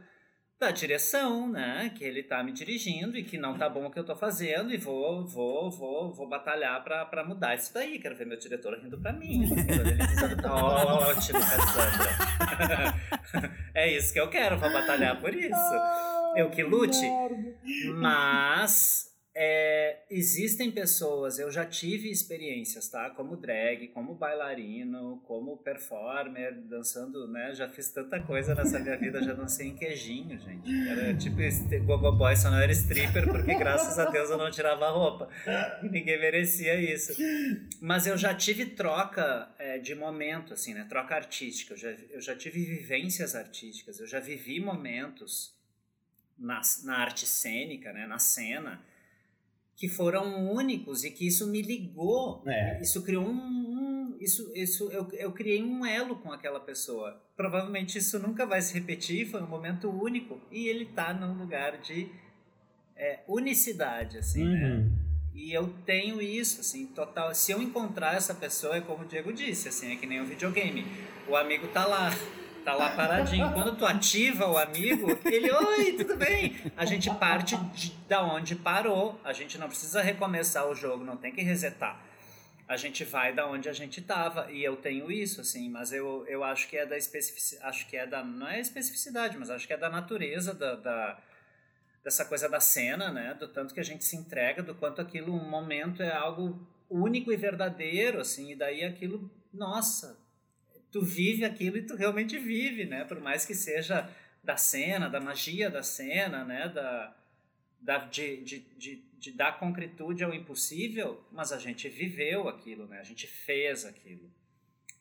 da direção, né? Que ele tá me dirigindo e que não tá bom o que eu tô fazendo e vou, vou, vou, vou batalhar pra, pra mudar isso daí. Quero ver meu diretor rindo pra mim. Ótimo, Cassandra. é isso que eu quero, vou batalhar por isso. Eu que lute. Mas é, existem pessoas, eu já tive experiências, tá? Como drag, como bailarino, como performer, dançando, né? Já fiz tanta coisa nessa minha vida, já dancei em queijinho, gente. Era tipo gogo boy, só não era stripper, porque graças a Deus eu não tirava roupa. Ninguém merecia isso. Mas eu já tive troca é, de momento, assim, né? Troca artística. Eu já, eu já tive vivências artísticas, eu já vivi momentos na, na arte cênica, né? Na cena que foram únicos e que isso me ligou. É. Isso criou um, um, isso, isso eu, eu criei um elo com aquela pessoa. Provavelmente isso nunca vai se repetir, foi um momento único e ele tá num lugar de é, unicidade, assim, né? uhum. né? E eu tenho isso, assim, total. Se eu encontrar essa pessoa, é como o Diego disse, assim, é que nem um videogame. O amigo tá lá tá lá paradinho. Quando tu ativa o amigo, ele, oi, tudo bem? A gente parte de, da onde parou. A gente não precisa recomeçar o jogo, não tem que resetar. A gente vai da onde a gente tava. E eu tenho isso, assim, mas eu, eu acho que é da especificidade. Acho que é da. Não é especificidade, mas acho que é da natureza da, da dessa coisa da cena, né? Do tanto que a gente se entrega, do quanto aquilo, um momento é algo único e verdadeiro, assim, e daí aquilo, nossa, tu vive aquilo e tu realmente vive, né? Por mais que seja da cena, da magia da cena, né? Da, da, de, de, de, de dar concretude ao impossível, mas a gente viveu aquilo, né? A gente fez aquilo.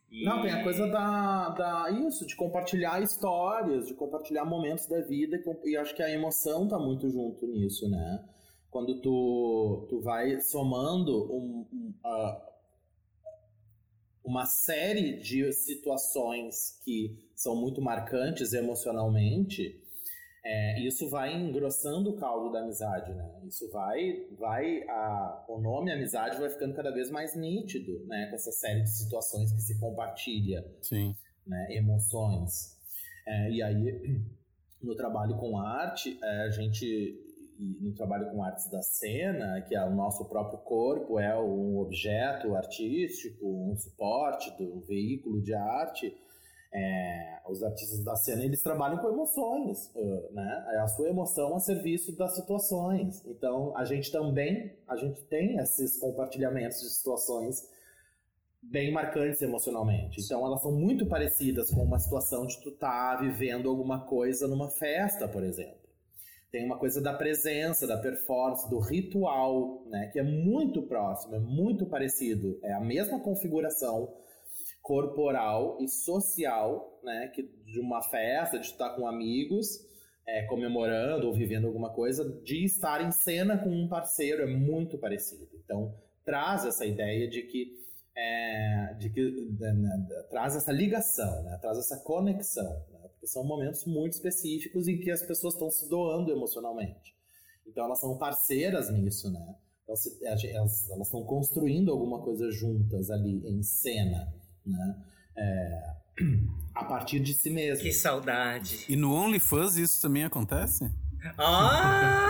E... Não, tem a coisa da, da. Isso, de compartilhar histórias, de compartilhar momentos da vida, e acho que a emoção tá muito junto nisso, né? Quando tu, tu vai somando um, um uh, uma série de situações que são muito marcantes emocionalmente, é, isso vai engrossando o caldo da amizade, né? Isso vai, vai a, o nome amizade vai ficando cada vez mais nítido, né? Com essa série de situações que se compartilha, Sim. Né? Emoções. É, e aí, no trabalho com arte, é, a gente no trabalho com artes da cena, que é o nosso próprio corpo é um objeto artístico, um suporte um veículo de arte, é, os artistas da cena eles trabalham com emoções, né? É a sua emoção a serviço das situações. Então a gente também a gente tem esses compartilhamentos de situações bem marcantes emocionalmente. Então elas são muito parecidas com uma situação de tu estar tá vivendo alguma coisa numa festa, por exemplo. Tem uma coisa da presença, da performance, do ritual, né? Que é muito próximo, é muito parecido. É a mesma configuração corporal e social, né? Que de uma festa, de estar com amigos, é, comemorando ou vivendo alguma coisa, de estar em cena com um parceiro é muito parecido. Então traz essa ideia de que é, de que né, né, traz essa ligação, né? traz essa conexão porque são momentos muito específicos em que as pessoas estão se doando emocionalmente. Então elas são parceiras nisso, né? Então, se, elas, elas estão construindo alguma coisa juntas ali em cena, né? É, a partir de si mesmo. Que saudade. E no OnlyFans isso também acontece? Ah!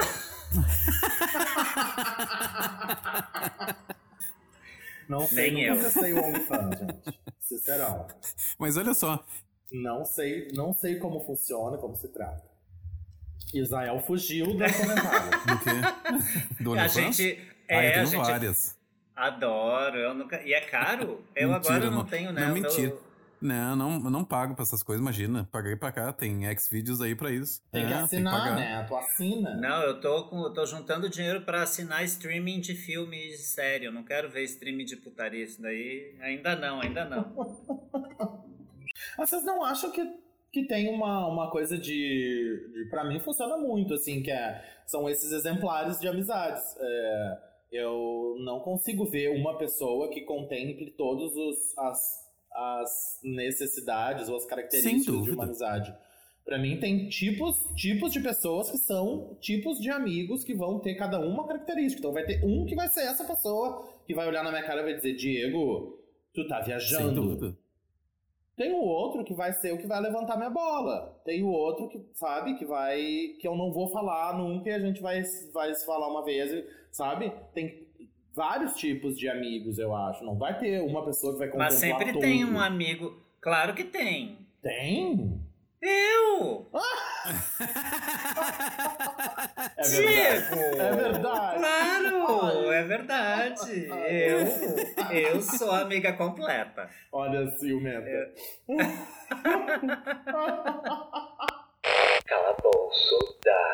Não sei, Nem nunca eu. o OnlyFans, gente. Sincerão. Mas olha só, não sei, não sei como funciona, como se trata. Israel fugiu do comentário. Do quê? Do a gente. É, ah, eu tenho a gente várias. Adoro, eu nunca. E é caro? Eu mentira, agora não, não tenho, né? Não, mentira. Eu... Não, não, não pago pra essas coisas, imagina. Paguei pra cá, tem X-Vídeos aí pra isso. Tem é, que assinar, tem que né? Tu assina. Não, eu tô, com, eu tô juntando dinheiro pra assinar streaming de filme sério. Eu não quero ver streaming de putaria. Isso daí ainda não, ainda não. Mas vocês não acham que, que tem uma, uma coisa de, de. para mim funciona muito, assim, que é, são esses exemplares de amizades. É, eu não consigo ver uma pessoa que contemple todas as, as necessidades ou as características de uma amizade. Para mim, tem tipos, tipos de pessoas que são tipos de amigos que vão ter cada uma característica. Então, vai ter um que vai ser essa pessoa que vai olhar na minha cara e vai dizer: Diego, tu tá viajando. Tem o outro que vai ser o que vai levantar minha bola. Tem o outro que, sabe, que vai. que eu não vou falar nunca e a gente vai, vai se falar uma vez, sabe? Tem vários tipos de amigos, eu acho. Não vai ter uma pessoa que vai contemplar Mas sempre tudo. tem um amigo. Claro que tem. Tem? Eu! É. Diego! É verdade. Claro, é verdade. Eu, eu sou a amiga completa. Olha, ciumenta. Calabouço da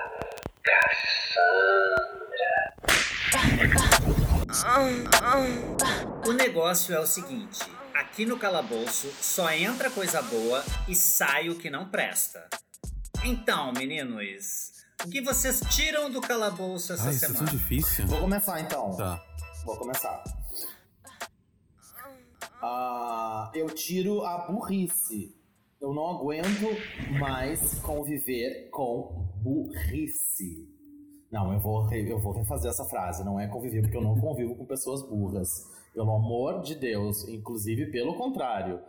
O negócio é o seguinte: aqui no calabouço só entra coisa boa e sai o que não presta. Então, meninos, o que vocês tiram do calabouço essa Ai, isso é tão semana? difícil. Vou começar então. Tá. Vou começar. Ah, eu tiro a burrice. Eu não aguento mais conviver com burrice. Não, eu vou, eu vou refazer essa frase. Não é conviver, porque eu não convivo com pessoas burras. Pelo amor de Deus. Inclusive, pelo contrário.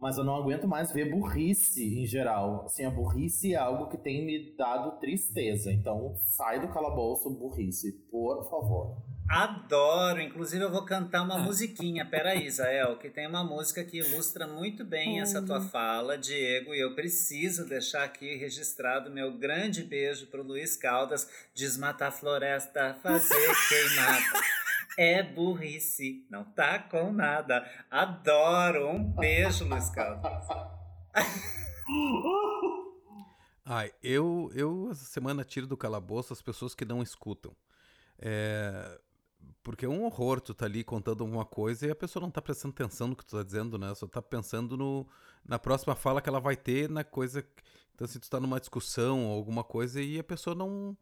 Mas eu não aguento mais ver burrice em geral. Assim, a burrice é algo que tem me dado tristeza. Então, sai do calabouço, burrice, por favor. Adoro, inclusive eu vou cantar uma musiquinha. Peraí, Isael, que tem uma música que ilustra muito bem essa tua fala, Diego, e eu preciso deixar aqui registrado meu grande beijo pro Luiz Caldas, desmatar a floresta, fazer queimada. É burrice, não tá com nada. Adoro, um beijo, Luiz Caldas. Ai, eu, eu essa semana tiro do calabouço as pessoas que não escutam. É, porque é um horror tu tá ali contando alguma coisa e a pessoa não tá prestando atenção no que tu tá dizendo, né? Só tá pensando no, na próxima fala que ela vai ter, na coisa. Então, se tu tá numa discussão ou alguma coisa e a pessoa não.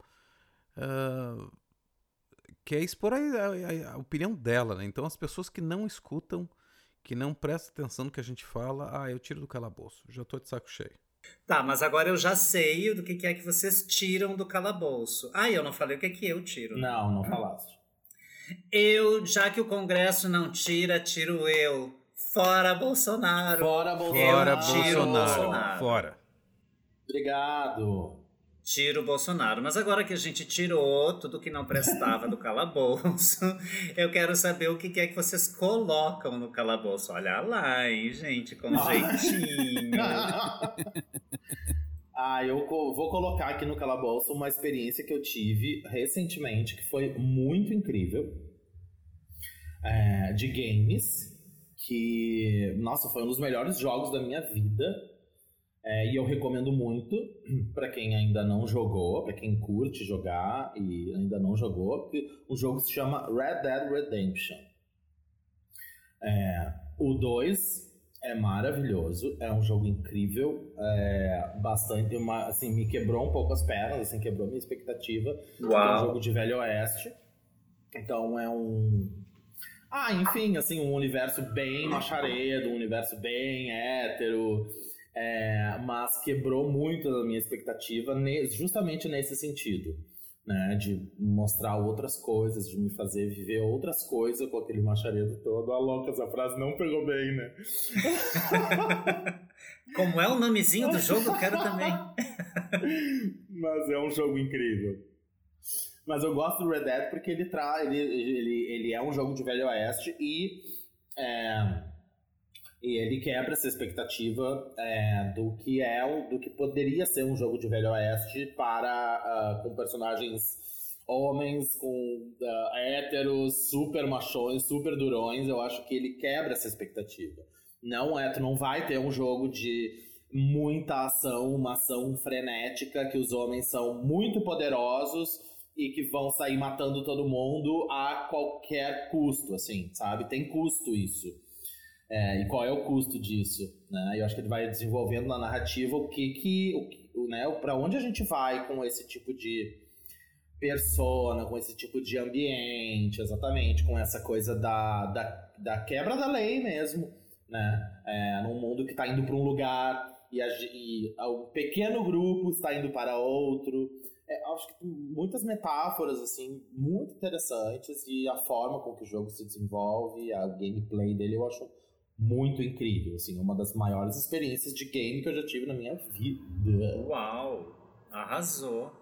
Ah, quer expor a, a- a opinião dela, né? Então, as pessoas que não escutam, que não prestam atenção no que a gente fala, ah, eu tiro do calabouço, já tô de saco cheio. Tá, mas agora eu já sei do que que é que vocês tiram do calabouço. Ah, eu não falei o que que eu tiro. Não, não falaste. Eu, já que o Congresso não tira, tiro eu. Fora Bolsonaro. Fora Eu Fora tiro Bolsonaro. Bolsonaro. Fora. Obrigado. Tiro o Bolsonaro. Mas agora que a gente tirou tudo que não prestava do calabouço, eu quero saber o que é que vocês colocam no calabouço. Olha lá, hein, gente, com jeitinho. ah, eu vou colocar aqui no calabouço uma experiência que eu tive recentemente, que foi muito incrível, é, de games, que, nossa, foi um dos melhores jogos da minha vida, é, e eu recomendo muito pra quem ainda não jogou, pra quem curte jogar e ainda não jogou, que o jogo se chama Red Dead Redemption. É, o 2 é maravilhoso, é um jogo incrível, é bastante, uma, assim, me quebrou um pouco as pernas, assim, quebrou minha expectativa. É um Uau. jogo de Velho Oeste. Então é um. Ah, enfim, assim, um universo bem macharedo, um universo bem hétero. É, mas quebrou muito a minha expectativa ne- justamente nesse sentido. Né, de mostrar outras coisas, de me fazer viver outras coisas com aquele macharedo todo. A louca, essa frase não pegou bem, né? Como é o nomezinho do jogo, eu quero também. Mas é um jogo incrível. Mas eu gosto do Red Dead porque ele, tra ele, ele, ele é um jogo de Velho Oeste e, é, e ele quebra essa expectativa é, do que é o- do que poderia ser um jogo de Velho Oeste para ah, com personagens homens, com ah, héteros, super machões, super durões. Eu acho que ele quebra essa expectativa. Não é, tu não vai ter um jogo de muita ação, uma ação frenética, que os homens são muito poderosos e que vão sair matando todo mundo a qualquer custo, assim, sabe? Tem custo isso. É, e qual é o custo disso? Né? Eu acho que ele vai desenvolvendo na narrativa o que que, o né, para onde a gente vai com esse tipo de persona, com esse tipo de ambiente, exatamente, com essa coisa da, da, da quebra da lei mesmo, né? É, num mundo que está indo para um lugar e, a, e um pequeno grupo está indo para outro. É, acho que muitas metáforas assim muito interessantes e a forma com que o jogo se desenvolve, a gameplay dele eu acho muito incrível, assim, uma das maiores experiências de game que eu já tive na minha vida. Uau, arrasou.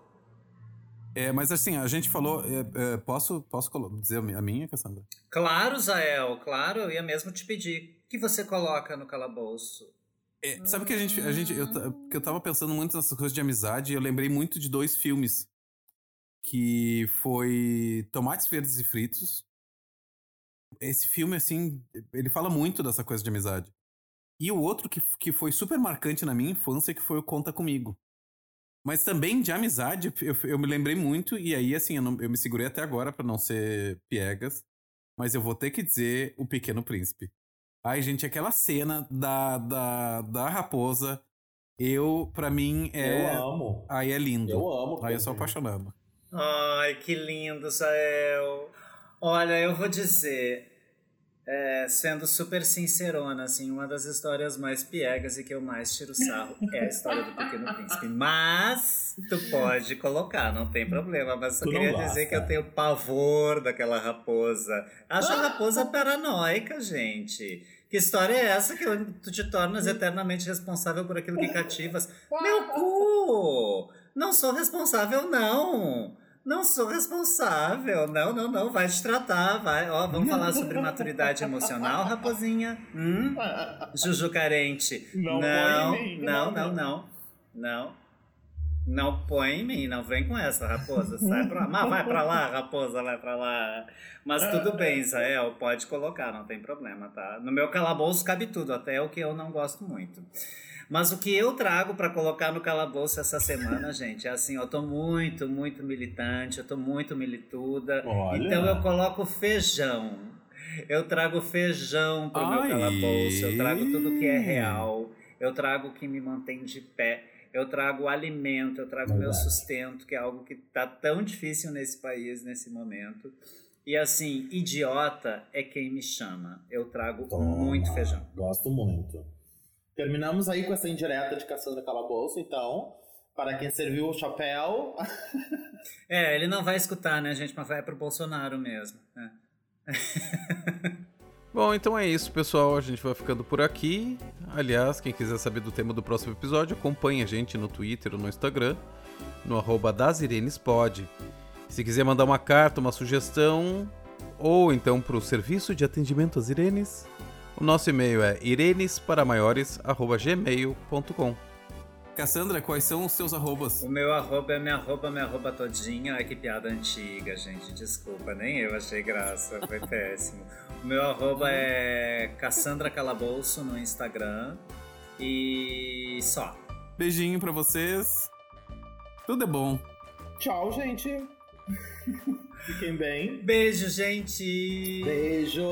É, mas assim, a gente falou. é, é, posso, posso dizer a mi- a minha, Cassandra? Claro, Zael, claro, eu ia mesmo te pedir. O que você coloca no calabouço? É, sabe que a gente. A gente eu, que eu tava pensando muito nessas coisas de amizade e eu lembrei muito de dois filmes. Que foi Tomates Verdes e Fritos. Esse filme, assim, ele fala muito dessa coisa de amizade. E o outro que, que foi super marcante na minha infância, que foi o Conta Comigo. Mas também de amizade, eu, eu me lembrei muito, e aí, assim, eu, não- eu me segurei até agora pra não ser piegas, mas eu vou ter que dizer O Pequeno Príncipe. Ai, gente, aquela cena da, da, da raposa, eu, pra mim, é. Eu amo. Aí é lindo. Eu amo. Aí eu sou apaixonado. Ai, que lindo, Jael. Olha, eu vou dizer, é, sendo super sincerona, assim, uma das histórias mais piegas e que eu mais tiro sarro é a história do Pequeno Príncipe. Mas tu pode colocar, não tem problema. Mas só Tu não queria gosta. dizer que eu tenho pavor daquela raposa. Acho a raposa paranoica, gente. Que história é essa que tu te tornas eternamente responsável por aquilo que cativas? Meu cu! Não sou responsável, não! Não sou responsável. Não, não, não. Vai te tratar. Vai. Ó, vamos falar sobre maturidade emocional, raposinha? Hum? Juju carente. Não não, mim, não, não, não, não. Não. Não põe em mim, não vem com essa, raposa. Sai pra lá. Vai pra lá, raposa, vai pra lá. Mas tudo bem, Israel, pode colocar, não tem problema, tá? No meu calabouço cabe tudo, até o que eu não gosto muito. Mas o que eu trago pra colocar no calabouço essa semana, gente, é assim, eu tô muito, muito militante, eu tô muito milituda. Olha. Então eu coloco feijão. Eu trago feijão pro meu Ai. calabouço, eu trago tudo que é real, eu trago o que me mantém de pé, eu trago alimento, eu trago meu Verdade. sustento, que é algo que tá tão difícil nesse país, nesse momento. E assim, idiota é quem me chama. Eu trago Toma. muito feijão. Gosto muito. Terminamos aí com essa indireta de Cassandra Calabouço, então. Para quem serviu o chapéu. É, ele não vai escutar, né, gente? Mas vai pro Bolsonaro mesmo. né? Bom, então é isso, pessoal. A gente vai ficando por aqui. Aliás, quem quiser saber do tema do próximo episódio, acompanhe a gente no Twitter ou no Instagram, no arroba. Se quiser mandar uma carta, uma sugestão, ou então para o Serviço de Atendimento às Irenes, o nosso e-mail é irenesparamaiores.gmail.com. Cassandra, quais são os seus arrobas? O meu arroba é minha arroba, minha arroba todinha. Ai, que piada antiga, gente. Desculpa, nem eu achei graça. Foi péssimo. O meu arroba é Cassandra Calabouço no Instagram. E só. Beijinho pra vocês. Tudo é bom. Tchau, gente. Fiquem bem. Beijo, gente! Beijo.